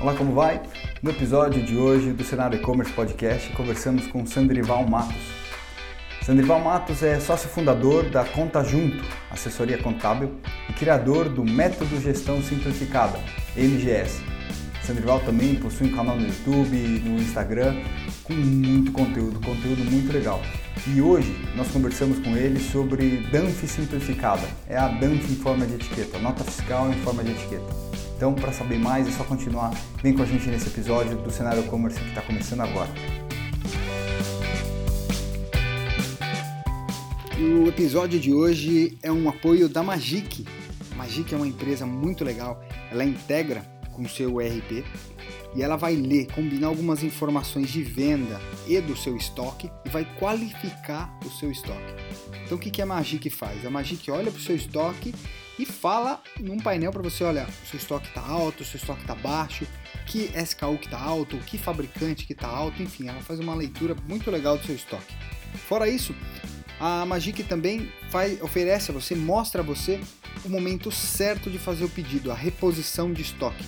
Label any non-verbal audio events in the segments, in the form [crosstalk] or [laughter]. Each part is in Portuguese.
Olá, como vai? No episódio de hoje do Cenário E-Commerce Podcast, conversamos com Sandrival Matos. Sandrival Matos é sócio fundador da Conta Junto, assessoria contábil, e criador do Método Gestão Simplificada, MGS. Sandrival também possui um canal no YouTube, no Instagram, com muito conteúdo, conteúdo muito legal. E hoje nós conversamos com ele sobre DANF simplificada. É a DANF em forma de etiqueta, nota fiscal em forma de etiqueta. Então, para saber mais, é só continuar. Vem com a gente nesse episódio do Cenário E-Commerce que está começando agora. O episódio de hoje é um apoio da Magic. A Magic é uma empresa muito legal. Ela integra com o seu ERP e ela vai ler, combinar algumas informações de venda e do seu estoque e vai qualificar o seu estoque. Então o que a Magic faz? A Magic olha para o seu estoque e fala num painel para você, olha, seu estoque está alto, seu estoque está baixo, que SKU que está alto, que fabricante que está alto, enfim, ela faz uma leitura muito legal do seu estoque. Fora isso, a Magic também faz, oferece a você, mostra a você o momento certo de fazer o pedido, a reposição de estoque,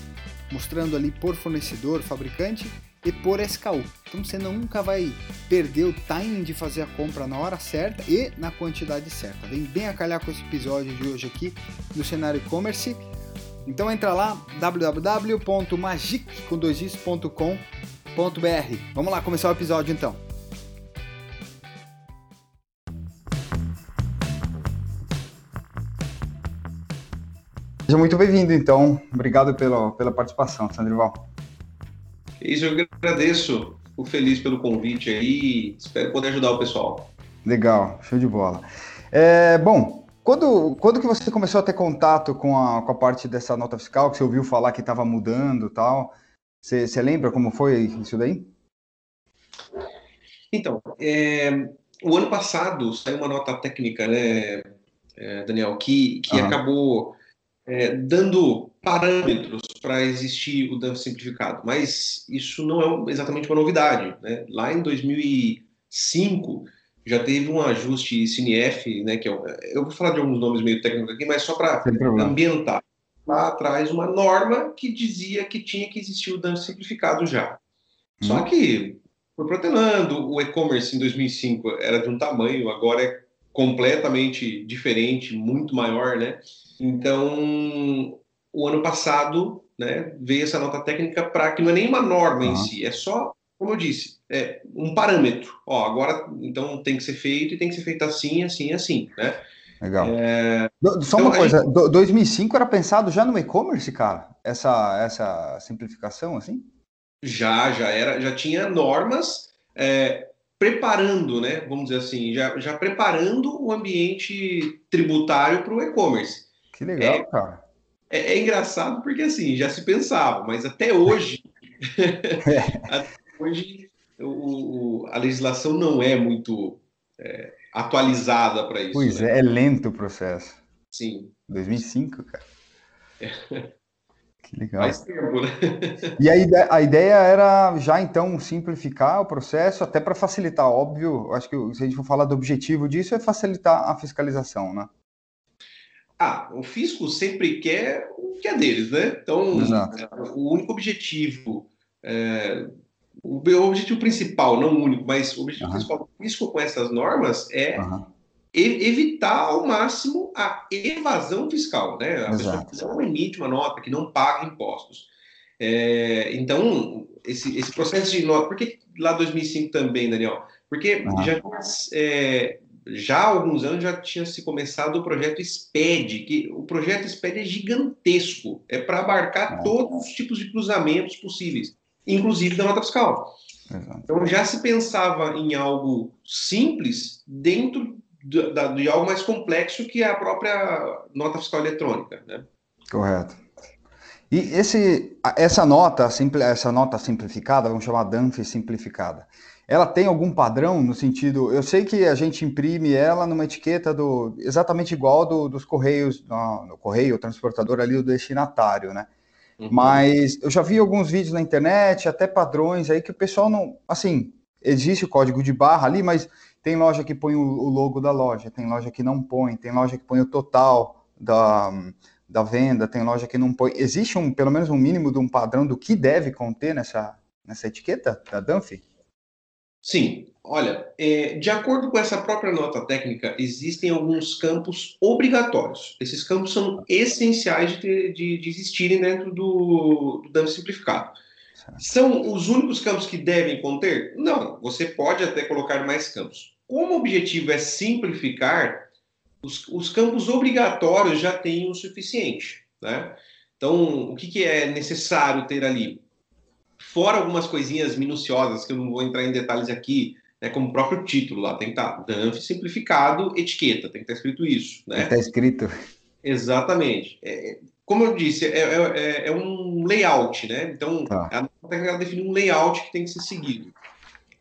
mostrando ali por fornecedor, fabricante e por SKU. Então você nunca vai perder o timing de fazer a compra na hora certa e na quantidade certa. Vem bem a calhar com esse episódio de hoje aqui do cenário e-commerce. Então entra lá www.magic.com.br. Vamos lá começar o episódio então. Seja muito bem-vindo, então. Obrigado pela, pela participação, Sandrival. Isso, eu agradeço. Fico feliz pelo convite aí. Espero poder ajudar o pessoal. Legal, show de bola. É, bom, quando, quando que você começou a ter contato com a, com a parte dessa nota fiscal, que você ouviu falar que estava mudando e tal? Você, você lembra como foi isso daí? Então, é, o ano passado saiu uma nota técnica, né, é, Daniel, que, que uhum. acabou é, dando parâmetros para existir o DANF simplificado, mas isso não é exatamente uma novidade. Né? Lá em 2005 já teve um ajuste CNF, né, que é, eu vou falar de alguns nomes meio técnicos aqui, mas só para ambientar. Lá atrás, uma norma que dizia que tinha que existir o DANF simplificado já. Hum. Só que foi protelando, o e-commerce em 2005 era de um tamanho, agora é completamente diferente, muito maior, né? Então, o ano passado, né, veio essa nota técnica para que não é nem uma norma uhum. em si, é só, como eu disse, é um parâmetro. Ó, agora, então tem que ser feito e tem que ser feito assim, assim, assim, né? Legal. É... Só então, uma coisa, gente... 2005 era pensado já no e-commerce, cara? Essa, essa simplificação, assim? Já, já era, já tinha normas é, preparando, né? Vamos dizer assim, já, já preparando o ambiente tributário para o e-commerce. Que legal, é, cara. É, é, engraçado porque assim, já se pensava, mas até hoje, [laughs] até hoje o, a legislação não é muito é, atualizada para isso. Pois né? é, é lento o processo. Sim. 2005, cara. É. [laughs] Que legal. Mais tempo, né? E a ideia, a ideia era já então simplificar o processo, até para facilitar, óbvio. Acho que se a gente for falar do objetivo disso, é facilitar a fiscalização, né? Ah, o fisco sempre quer o que é deles, né? Então, Exato. o único objetivo, é, o objetivo principal, não o único, mas o objetivo uhum. principal do fisco com essas normas é uhum. evitar ao máximo a evasão fiscal, né? A Exato. pessoa que não emite uma nota, que não paga impostos. É, então, esse, esse processo de nota, por que lá 2005 também, Daniel? Porque uhum. já é, já há alguns anos já tinha se começado o projeto SPED, que o projeto SPED é gigantesco, é para abarcar todos os tipos de cruzamentos possíveis, inclusive da nota fiscal. Exato. Então já se pensava em algo simples dentro de, de, algo mais complexo que é a própria nota fiscal eletrônica, né? Correto. E esse, essa nota, essa nota simplificada, vamos chamar DANF simplificada, ela tem algum padrão no sentido. Eu sei que a gente imprime ela numa etiqueta do exatamente igual do, dos correios, no, no correio, transportador ali, o destinatário, né? Uhum. Mas eu já vi alguns vídeos na internet, até padrões aí que o pessoal não. Assim, existe o código de barra ali, mas tem loja que põe o, o logo da loja, tem loja que não põe, tem loja que põe o total da, da venda, tem loja que não põe. Existe um, pelo menos um mínimo de um padrão do que deve conter nessa, nessa etiqueta da Dunphy? Sim, olha, é, de acordo com essa própria nota técnica, existem alguns campos obrigatórios. Esses campos são essenciais de, ter, de, de existirem dentro do, do dump simplificado. São os únicos campos que devem conter? Não, você pode até colocar mais campos. Como o objetivo é simplificar, os, os campos obrigatórios já têm o suficiente. Né? Então, o que, que é necessário ter ali? Fora algumas coisinhas minuciosas que eu não vou entrar em detalhes aqui, né, como o próprio título lá, tem que estar tá, DANF simplificado, etiqueta, tem que estar escrito isso. Né? Está escrito. Exatamente. É, como eu disse, é, é, é, é, um layout, né? Então, tá. a técnica define um layout que tem que ser seguido.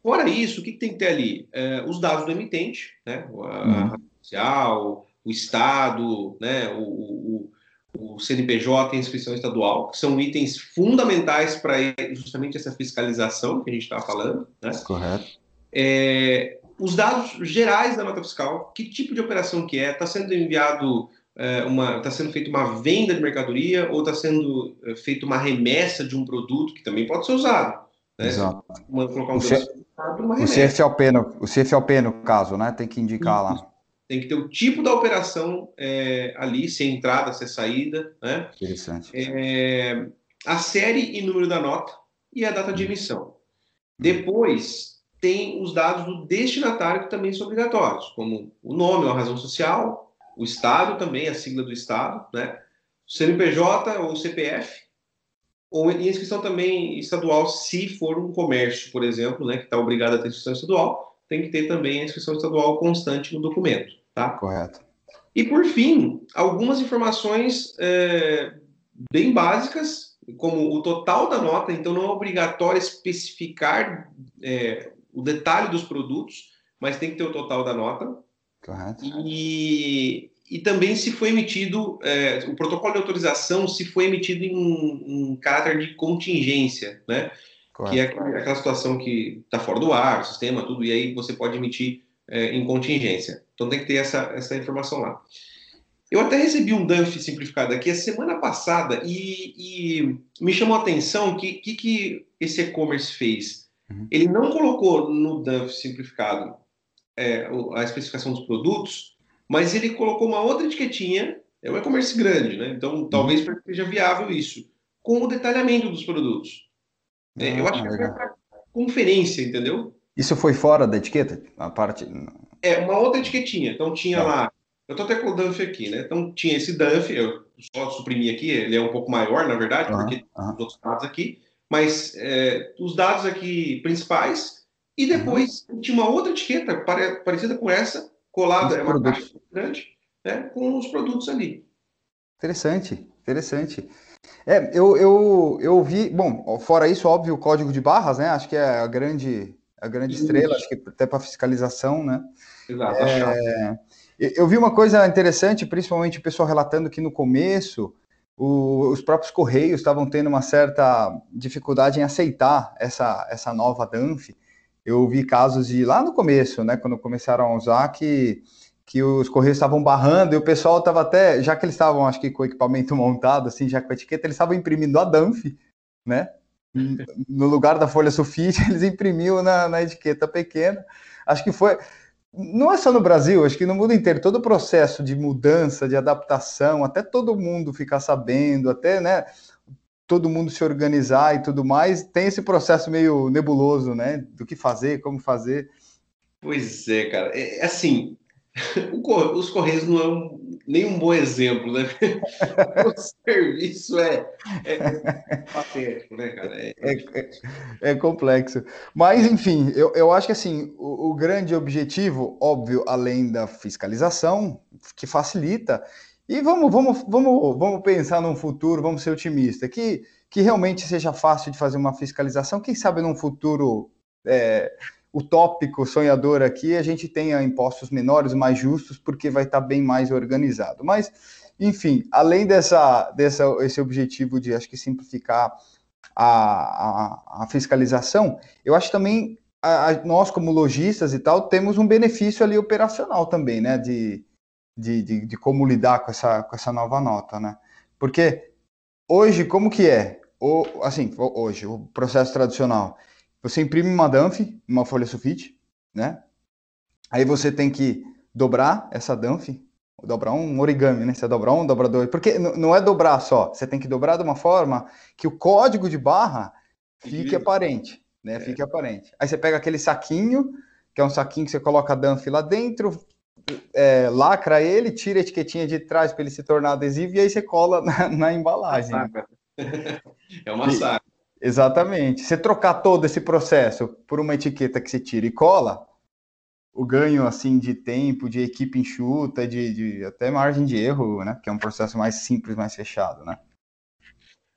Fora isso, o que, que tem que ter ali? É, os dados do emitente, né? A, uhum. social, o Estado, né? o, o o CNPJ e a inscrição estadual, que são itens fundamentais para justamente essa fiscalização que a gente estava falando. Né? Correto. É, os dados gerais da nota fiscal, que tipo de operação que é, está sendo enviado é, uma, está sendo feita uma venda de mercadoria ou está sendo é, feita uma remessa de um produto que também pode ser usado. Né? Exato. Uma, colocar um o, C... o, CFLP no, o CFLP, no caso, né? Tem que indicar Isso. lá tem que ter o tipo da operação é, ali, se é entrada, se é saída, né? Interessante. É, a série e número da nota e a data de emissão. Depois tem os dados do destinatário que também são obrigatórios, como o nome, a razão social, o estado também, a sigla do estado, né? CNPJ ou CPF, ou inscrição também estadual, se for um comércio, por exemplo, né, que está obrigado a ter inscrição estadual, tem que ter também a inscrição estadual constante no documento, tá? Correto. E por fim, algumas informações é, bem básicas, como o total da nota, então não é obrigatório especificar é, o detalhe dos produtos, mas tem que ter o total da nota. Correto. E, e também se foi emitido, é, o protocolo de autorização se foi emitido em, em caráter de contingência, né? Que é aquela situação que está fora do ar, sistema, tudo, e aí você pode emitir é, em contingência. Então tem que ter essa, essa informação lá. Eu até recebi um DANF simplificado aqui a semana passada e, e me chamou a atenção que que, que esse e-commerce fez. Uhum. Ele não colocou no DANF simplificado é, a especificação dos produtos, mas ele colocou uma outra etiquetinha, é um e-commerce grande, né? Então talvez uhum. seja viável isso, com o detalhamento dos produtos. É, ah, eu acho que foi para conferência, entendeu? Isso foi fora da etiqueta? A parte. É, uma outra etiquetinha. Então tinha tá. lá. Eu estou até com o Dunf aqui, né? Então tinha esse Dunf, eu só suprimi aqui, ele é um pouco maior, na verdade, uhum, porque uhum. os outros dados aqui, mas é, os dados aqui principais, e depois uhum. tinha uma outra etiqueta parecida com essa, colada, é uma caixa grande, né, com os produtos ali. Interessante, interessante. É, eu, eu, eu vi, bom, fora isso, óbvio, o código de barras, né? Acho que é a grande, a grande estrela, acho que até para fiscalização, né? Exato. É, eu vi uma coisa interessante, principalmente o pessoal relatando que no começo o, os próprios Correios estavam tendo uma certa dificuldade em aceitar essa, essa nova DANF. Eu vi casos de lá no começo, né, quando começaram a usar, que que os correios estavam barrando e o pessoal estava até, já que eles estavam, acho que com o equipamento montado, assim, já com a etiqueta, eles estavam imprimindo a Danf, né? [laughs] No lugar da folha sulfite, [laughs] eles imprimiam na, na etiqueta pequena. Acho que foi. Não é só no Brasil, acho que no mundo inteiro, todo o processo de mudança, de adaptação, até todo mundo ficar sabendo, até, né? Todo mundo se organizar e tudo mais, tem esse processo meio nebuloso, né? Do que fazer, como fazer. Pois é, cara. É, é os Correios não é um, nem um bom exemplo, né? [laughs] o serviço é, é, patético, né, cara? É, é, é, é, complexo. Mas, enfim, eu, eu acho que assim, o, o, grande objetivo, óbvio, além da fiscalização, que facilita, e vamos, vamos, vamos, vamos pensar num futuro, vamos ser otimistas, que, que realmente seja fácil de fazer uma fiscalização, quem sabe num futuro. É, utópico, sonhador aqui, a gente tenha impostos menores, mais justos, porque vai estar bem mais organizado. Mas, enfim, além dessa, dessa esse objetivo de, acho que, simplificar a, a, a fiscalização, eu acho também a, nós, como lojistas e tal, temos um benefício ali operacional também, né, de, de, de, de como lidar com essa, com essa nova nota, né? Porque hoje, como que é? O, assim, hoje, o processo tradicional. Você imprime uma dump, uma folha sulfite, né? Aí você tem que dobrar essa dump, dobrar um origami, né? Você dobrar um, dobrar dois. Porque não é dobrar só, você tem que dobrar de uma forma que o código de barra fique aparente, né? É. Fique aparente. Aí você pega aquele saquinho, que é um saquinho que você coloca a dump lá dentro, é, lacra ele, tira a etiquetinha de trás para ele se tornar adesivo e aí você cola [laughs] na, na embalagem. [laughs] É uma saca. Exatamente. Você trocar todo esse processo por uma etiqueta que você tira e cola, o ganho assim de tempo, de equipe enxuta, de, de até margem de erro, né? Que é um processo mais simples, mais fechado, né?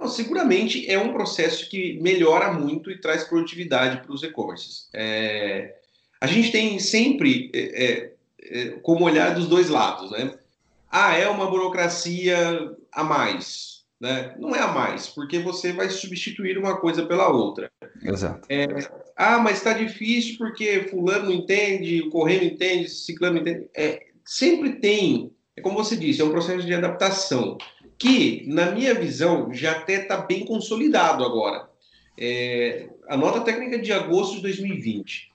Não, seguramente é um processo que melhora muito e traz produtividade para os e-commerces. É, a gente tem sempre é, é, é, como olhar dos dois lados, né? Ah, é uma burocracia a mais, né? Não é a mais, porque você vai substituir uma coisa pela outra. Exato. É, ah, mas está difícil porque fulano entende, o correio entende, ciclano entende. É, sempre tem, é como você disse, é um processo de adaptação que, na minha visão, já até está bem consolidado agora. É, a nota técnica de agosto de 2020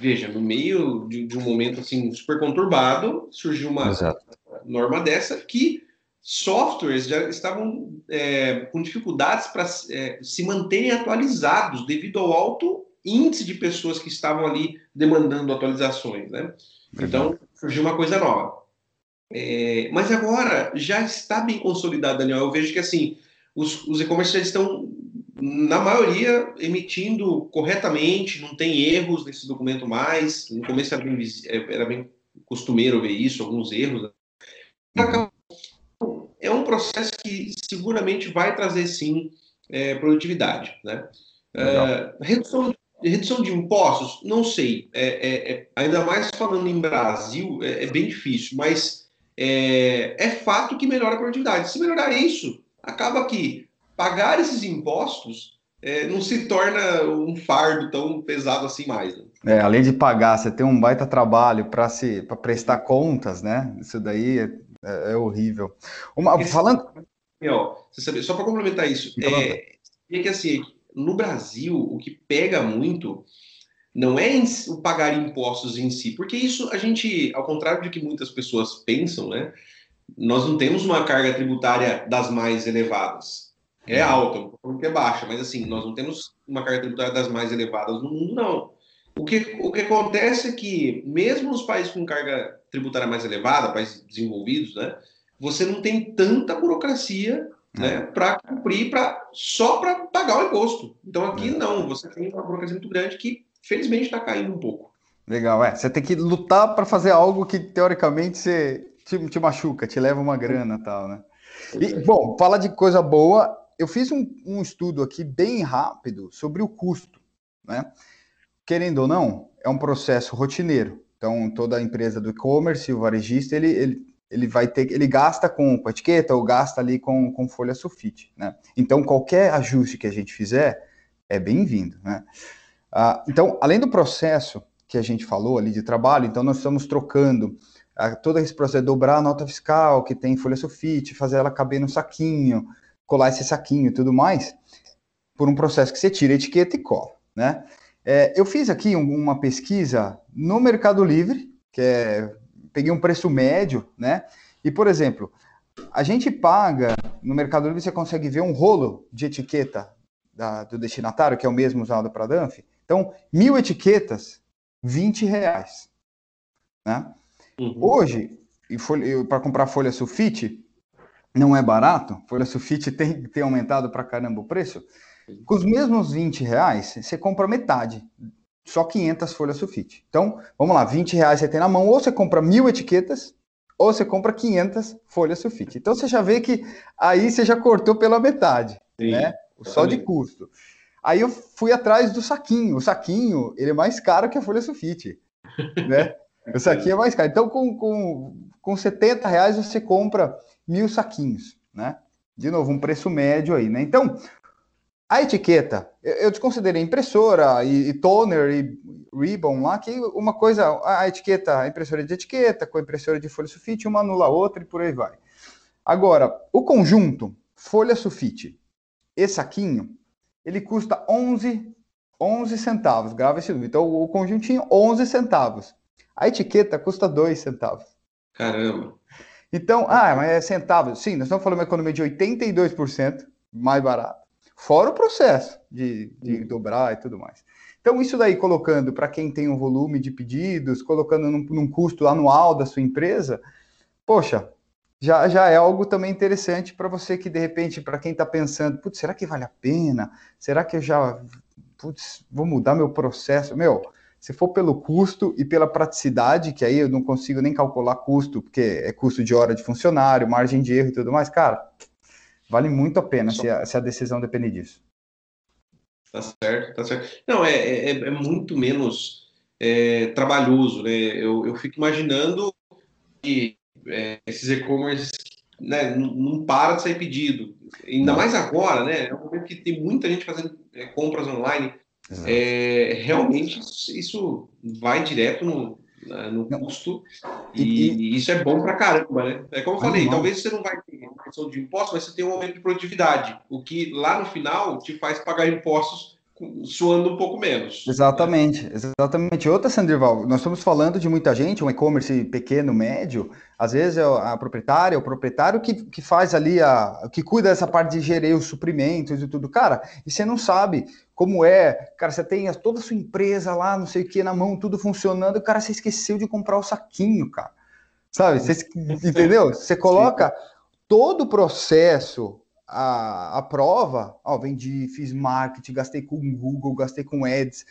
veja, no meio de, de, um momento assim super conturbado, surgiu uma Exato. norma dessa que softwares já estavam é, com dificuldades para é, se manterem atualizados devido ao alto índice de pessoas que estavam ali demandando atualizações, né? Então surgiu uma coisa nova. É, mas agora já está bem consolidado, Daniel. Eu vejo que assim os, os e-commerce já estão na maioria, emitindo corretamente, não tem erros nesse documento mais. No começo era bem, era bem costumeiro ver isso, alguns erros. É um processo que seguramente vai trazer, sim, é, produtividade. Né? É, redução, redução de impostos, não sei. É, é, é ainda mais falando em Brasil, é, é bem difícil, mas é, fato que melhora a produtividade. Se melhorar isso, acaba que pagar esses impostos não se torna um fardo tão pesado assim mais. Né? É, além de pagar, você tem um baita trabalho para se para prestar contas, né? Isso daí é, é, horrível. Uma, Esse, falando. você sabe, só para complementar isso, então, é, é que assim, no Brasil, o que pega muito não é o pagar impostos em si, porque isso a gente, ao contrário de que muitas pessoas pensam, né? Nós não temos uma carga tributária das mais elevadas é alta, não falando que é baixa, mas assim, nós não temos uma carga tributária das mais elevadas no mundo, não. O que, o que acontece é que, mesmo nos países com carga tributária mais elevada, países desenvolvidos, né, você não tem tanta burocracia né, é. para cumprir pra, só para pagar o imposto. Então aqui é. não, você tem uma burocracia muito grande que, felizmente, está caindo um pouco. Legal, é. Você tem que lutar para fazer algo que, teoricamente, você te, te machuca, te leva uma grana e tal, né? E, bom, fala de coisa boa, eu fiz um, um, estudo aqui bem rápido sobre o custo, né? Querendo ou não, é um processo rotineiro. Então, toda empresa do e-commerce, o varejista, ele, ele, ele vai ter, ele gasta com, com etiqueta ou gasta ali com, com folha sulfite, né? Então, qualquer ajuste que a gente fizer é bem-vindo, né? Ah, então, além do processo que a gente falou ali de trabalho, então nós estamos trocando ah, todo esse processo, dobrar a nota fiscal que tem folha sulfite, fazer ela caber no saquinho, colar esse saquinho e tudo mais, por um processo que você tira a etiqueta e cola, né? É, eu fiz aqui um, uma pesquisa no Mercado Livre, que é, peguei um preço médio, né? E, por exemplo, a gente paga, no Mercado Livre você consegue ver um rolo de etiqueta da, do destinatário, que é o mesmo usado para a Danf. Então, mil etiquetas, 20 reais. Né? Uhum. Hoje, para comprar folha sulfite, não é barato, folha sulfite [laughs] tem, tem aumentado para caramba o preço. Com os mesmos 20 reais, você compra metade, só 500 folhas sulfite. Então, vamos lá, 20 reais você tem na mão, ou você compra mil etiquetas, ou você compra 500 folhas sulfite. Então, você já vê que aí você já cortou pela metade, Sim, né? Só de custo. Aí eu fui atrás do saquinho. O saquinho, ele é mais caro que a folha sulfite, [laughs] né? O saquinho é mais caro. Então, com, com, com 70 reais, você compra mil saquinhos, né? De novo, um preço médio aí, né? Então, a etiqueta, eu desconsiderei impressora e, e toner e ribbon lá, que uma coisa, a etiqueta, a impressora de etiqueta com a impressora de folha sulfite, uma anula a outra e por aí vai. Agora, o conjunto, folha sulfite, esse saquinho, ele custa 11, 11 centavos, grava esse número. Então, o conjuntinho, 11 centavos. A etiqueta custa 2 centavos. Caramba. Então, ah, mas é centavos. Sim, nós estamos falando de uma economia de 82% mais barato. Fora o processo de, de dobrar e tudo mais. Então, isso daí colocando para quem tem um volume de pedidos, colocando num, num, custo anual da sua empresa, poxa, já, já é algo também interessante para você que, de repente, para quem está pensando, putz, será que vale a pena? Será que eu já, putz, vou mudar meu processo? Meu, se for pelo custo e pela praticidade, que aí eu não consigo nem calcular custo, porque é custo de hora de funcionário, margem de erro e tudo mais, cara, vale muito a pena se a, se a decisão depender disso. Tá certo, tá certo. Não, é, é, é muito menos é, trabalhoso, né? Eu, eu fico imaginando que é, esses e-commerce né, não, não para de sair pedido. Ainda mais agora, né? É um momento que tem muita gente fazendo é, compras online. É, realmente isso vai direto no, no custo e, e, isso é bom para caramba, né? É como eu falei, não. talvez você não vai ter uma questão de impostos, mas você tem um aumento de produtividade, o que lá no final te faz pagar impostos suando um pouco menos. Exatamente, né? exatamente. Outra, Sanderval, nós estamos falando de muita gente, um e-commerce pequeno, médio, às vezes é a proprietária, o proprietário que, que faz ali, a, que cuida dessa parte de gerir os suprimentos e tudo. Cara, e você não sabe como é, cara, você tem toda a sua empresa lá, não sei o que, na mão, tudo funcionando, e o cara, você esqueceu de comprar o saquinho, cara. Sabe? Você, entendeu? Você coloca todo o processo a, a prova, ó, vendi, fiz marketing, gastei com Google, gastei com ads,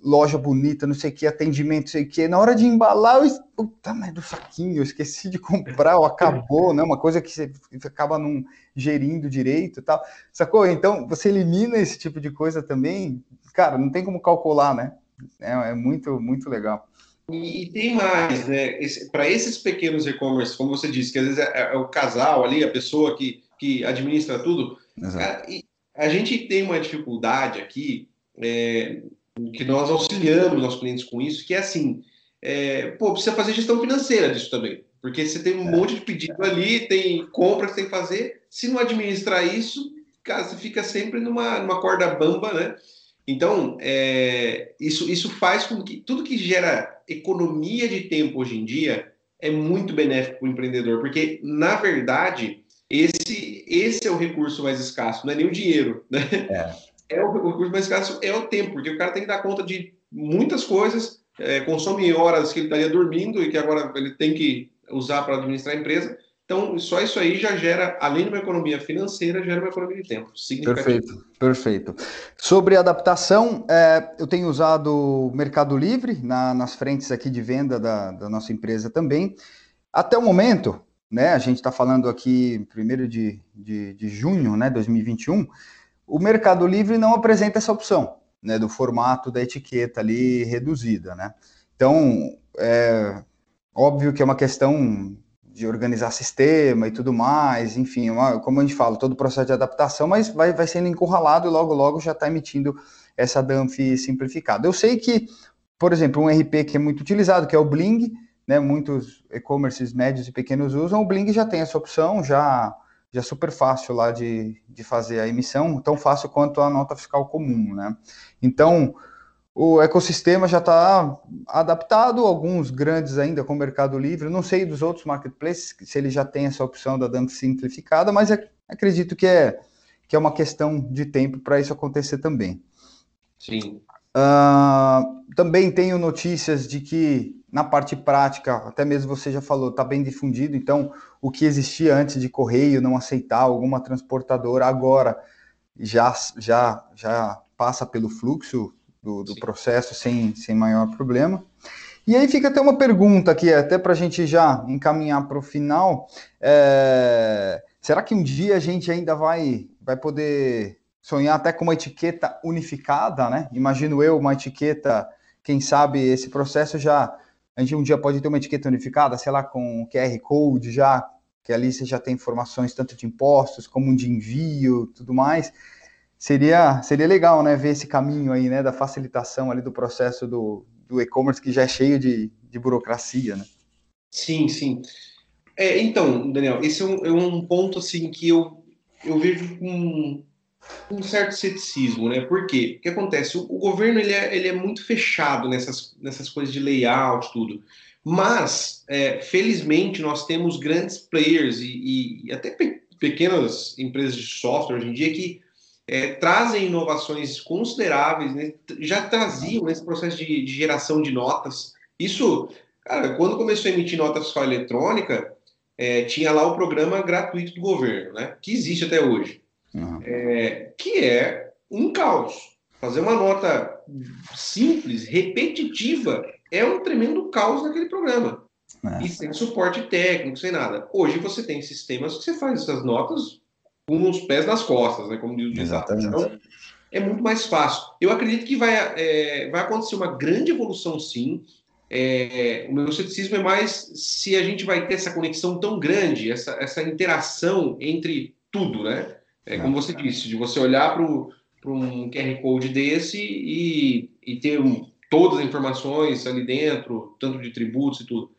loja bonita, não sei o que, atendimento, não sei o que. Na hora de embalar, eu, puta, do saquinho, eu esqueci de comprar, ou acabou, né? Uma coisa que você acaba não gerindo direito e tal. Sacou? Então, você elimina esse tipo de coisa também, cara, não tem como calcular, né? É, é muito, muito legal. E, e tem mais, né? Para esses pequenos e-commerce, como você disse, que às vezes é, é o casal ali, a pessoa que que administra tudo. a gente tem uma dificuldade aqui, é, que nós auxiliamos nossos clientes com isso, que é assim, é, pô, precisa fazer gestão financeira disso também. Porque você tem um é. monte de pedido ali, tem compra que tem que fazer. Se não administrar isso, cara, você fica sempre numa, numa corda bamba, né? Então, é, isso, isso faz com que tudo que gera economia de tempo hoje em dia é muito benéfico para o empreendedor, porque, na verdade, esse, esse é o recurso mais escasso, não é nem o dinheiro, né? É. é o, o recurso mais escasso é o tempo, porque o cara tem que dar conta de muitas coisas, é, consome horas que ele estaria dormindo e que agora ele tem que usar para administrar a empresa. Então, só isso aí já gera, além de uma economia financeira, gera uma economia de tempo. Perfeito, perfeito. Sobre adaptação, é, eu tenho usado Mercado Livre na, nas frentes aqui de venda da, da nossa empresa também. Até o momento, né? A gente está falando aqui primeiro de, de, de junho, né? 2021. O Mercado Livre não apresenta essa opção, né? Do formato da etiqueta ali reduzida, né? Então, é óbvio que é uma questão de organizar sistema e tudo mais, enfim, uma, como a gente fala, todo o processo de adaptação, mas vai, vai sendo encurralado e logo, logo já está emitindo essa DAMF simplificada. Eu sei que, por exemplo, um RP que é muito utilizado, que é o Bling, né, muitos e-commerces médios e pequenos usam, o Bling já tem essa opção, já, já é super fácil lá de, de fazer a emissão, tão fácil quanto a nota fiscal comum, né? Então, o ecossistema já está adaptado, alguns grandes ainda com o Mercado Livre, não sei dos outros marketplaces, se ele já tem essa opção da dump simplificada, mas é, acredito que é, que é uma questão de tempo para isso acontecer também. Sim. Uh, também tenho notícias de que na parte prática, até mesmo você já falou, está bem difundido, então o que existia antes de correio não aceitar alguma transportadora, agora já, já, já passa pelo fluxo do, do processo sem, sem maior problema. E aí fica até uma pergunta aqui, até para a gente já encaminhar para o final. É, será que um dia a gente ainda vai, vai poder sonhar até com uma etiqueta unificada, né? Imagino eu, uma etiqueta, quem sabe esse processo já a gente um dia pode ter uma etiqueta unificada, sei lá, com QR Code já, que ali você já tem informações tanto de impostos como de envio, tudo mais. Seria, seria legal, né, ver esse caminho aí, né, da facilitação ali do processo do, do e-commerce que já é cheio de, de burocracia, né? Sim, sim. É, então, Daniel, esse é um, é um ponto assim que eu, eu vejo com um certo ceticismo, né? Por quê? O que acontece? O, o, governo ele é, ele é muito fechado nessas, nessas coisas de layout, tudo. Mas, é, felizmente, nós temos grandes players e, e até pe pequenas empresas de software hoje em dia que é, trazem inovações consideráveis, né? já traziam nesse processo de, de, geração de notas. Isso, cara, quando começou a emitir nota fiscal eletrônica, é, tinha lá o programa gratuito do governo, né? que existe até hoje, uhum. é, que é um caos. Fazer uma nota simples, repetitiva, é um tremendo caos naquele programa. É. E sem suporte técnico, sem nada. Hoje você tem sistemas que você faz essas notas com os pés nas costas, né? Como diz o Exatamente. Então, é muito mais fácil. Eu acredito que vai, é, vai acontecer uma grande evolução, sim. É, o meu ceticismo é mais se a gente vai ter essa conexão tão grande, essa, essa interação entre tudo, né? É, como você disse, de você olhar para um QR Code desse e, e ter um, todas as informações ali dentro, tanto de tributos e tudo.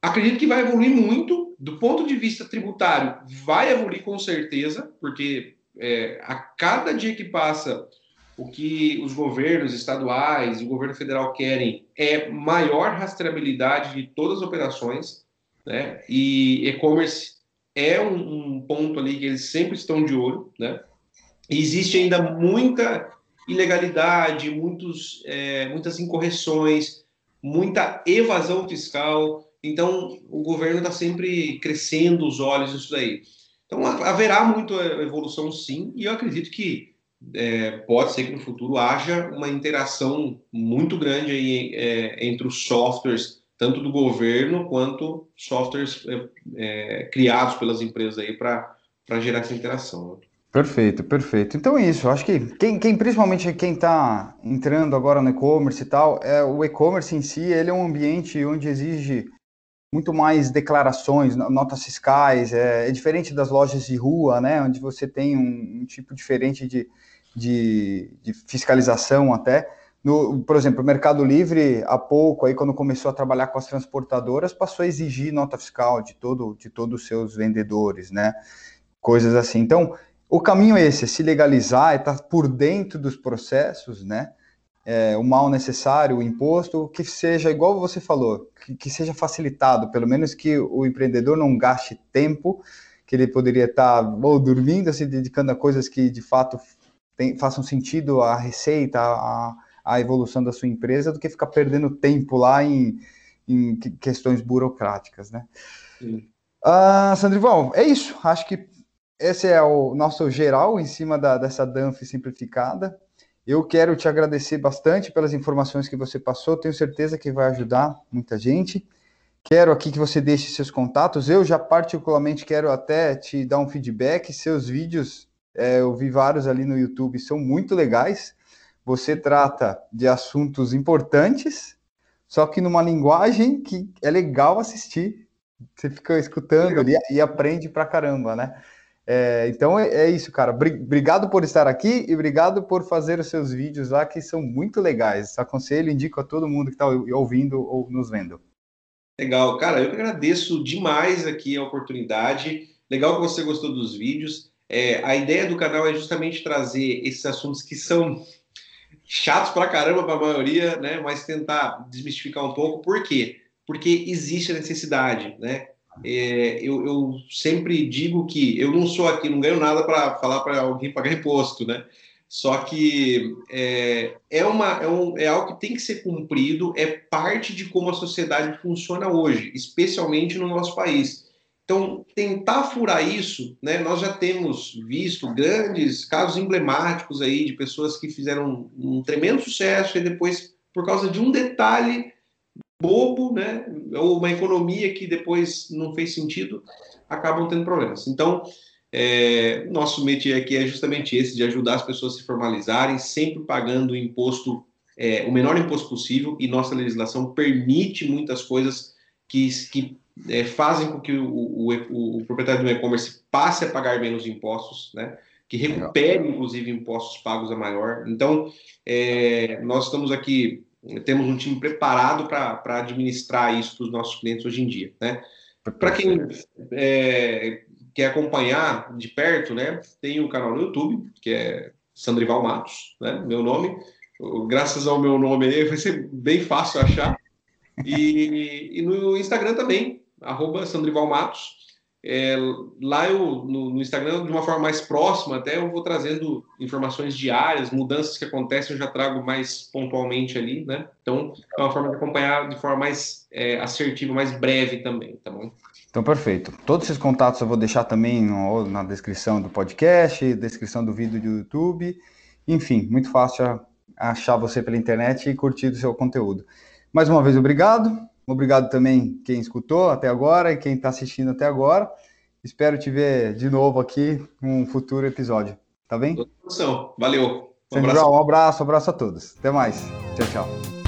Acredito que vai evoluir muito, do ponto de vista tributário, vai evoluir com certeza, porque é, a cada dia que passa, o que os governos estaduais e o governo federal querem é maior rastreabilidade de todas as operações, né? E e-commerce é um, um, ponto ali que eles sempre estão de olho, né? E existe ainda muita ilegalidade, muitos, é, muitas incorreções, muita evasão fiscal. Então, o governo está sempre crescendo os olhos nisso daí. Então, haverá muita evolução, sim, e eu acredito que é, pode ser que no futuro haja uma interação muito grande aí, é, entre os softwares, tanto do governo quanto softwares é, é criados pelas empresas aí para gerar essa interação. Né? Perfeito, perfeito. Então é isso. Acho que quem, quem principalmente quem está entrando agora no e-commerce e tal, é o e-commerce em si, ele é um ambiente onde exige muito mais declarações, notas fiscais, é, é, diferente das lojas de rua, né, onde você tem um, um tipo diferente de, de, de, fiscalização até. No, por exemplo, o Mercado Livre, há pouco, aí, quando começou a trabalhar com as transportadoras, passou a exigir nota fiscal de, todo, de todos os seus vendedores, né, coisas assim. Então, o caminho é esse, é se legalizar, é estar por dentro dos processos, né, é, o mal necessário, o imposto, que seja, igual você falou, que, que, seja facilitado, pelo menos que o empreendedor não gaste tempo, que ele poderia estar ou dormindo, se dedicando a coisas que de fato tem, façam sentido à receita, à, à evolução da sua empresa, do que ficar perdendo tempo lá em, em questões burocráticas, né? Sim. Uh, Sandrivão, é isso. Acho que esse é o nosso geral em cima da, dessa DANF simplificada. Eu quero te agradecer bastante pelas informações que você passou, tenho certeza que vai ajudar muita gente. Quero aqui que você deixe seus contatos. Eu já particularmente quero até te dar um feedback. Seus vídeos, é, eu vi vários ali no YouTube, são muito legais. Você trata de assuntos importantes, só que numa linguagem que é legal assistir. Você fica escutando ali e aprende pra caramba, né? É, então é, é, isso, cara. Obrigado por estar aqui e obrigado por fazer os seus vídeos lá, que são muito legais. Aconselho, indico a todo mundo que está ouvindo ou nos vendo. Legal, cara. Eu agradeço demais aqui a oportunidade. Legal que você gostou dos vídeos. É, a ideia do canal é justamente trazer esses assuntos que são chatos pra caramba para a maioria, né? Mas tentar desmistificar um pouco. Por quê? Porque existe a necessidade, né? É, eu, eu, sempre digo que eu não sou aqui, não ganho nada para falar para alguém pagar imposto, né? Só que é, é, uma, é, um, é algo que tem que ser cumprido, é parte de como a sociedade funciona hoje, especialmente no nosso país. Então, tentar furar isso, né, nós já temos visto grandes casos emblemáticos aí de pessoas que fizeram um tremendo sucesso e depois, por causa de um detalhe, bobo, né, ou uma economia que depois não fez sentido, acabam tendo problemas. Então, é, nosso métier aqui é justamente esse, de ajudar as pessoas a se formalizarem, sempre pagando o imposto, é, o menor imposto possível, e nossa legislação permite muitas coisas que, que é, fazem com que o, o, o proprietário do e-commerce passe a pagar menos impostos, né? que recupere, inclusive, impostos pagos a maior. Então, é, nós estamos aqui temos um time preparado para administrar isso para os nossos clientes hoje em dia. Né? Para quem é, quer acompanhar de perto, né, tem o canal no YouTube, que é Sandrival Matos, né, meu nome. Graças ao meu nome aí, vai ser bem fácil achar. E, e no Instagram também, arroba Sandrival Matos. É, lá eu, no, no, Instagram, de uma forma mais próxima, até eu vou trazendo informações diárias, mudanças que acontecem, eu já trago mais pontualmente ali, né? Então, é uma forma de acompanhar de forma mais é, assertiva, mais breve também, tá bom? Então, perfeito. Todos esses contatos eu vou deixar também no, na descrição do podcast, descrição do vídeo do YouTube. Enfim, muito fácil achar você pela internet e curtir o seu conteúdo. Mais uma vez, obrigado. Obrigado também quem escutou até agora e quem está assistindo até agora. Espero te ver de novo aqui num futuro episódio. Tá bem? Valeu. Um abraço. um abraço, um abraço a todos. Até mais. Tchau, tchau.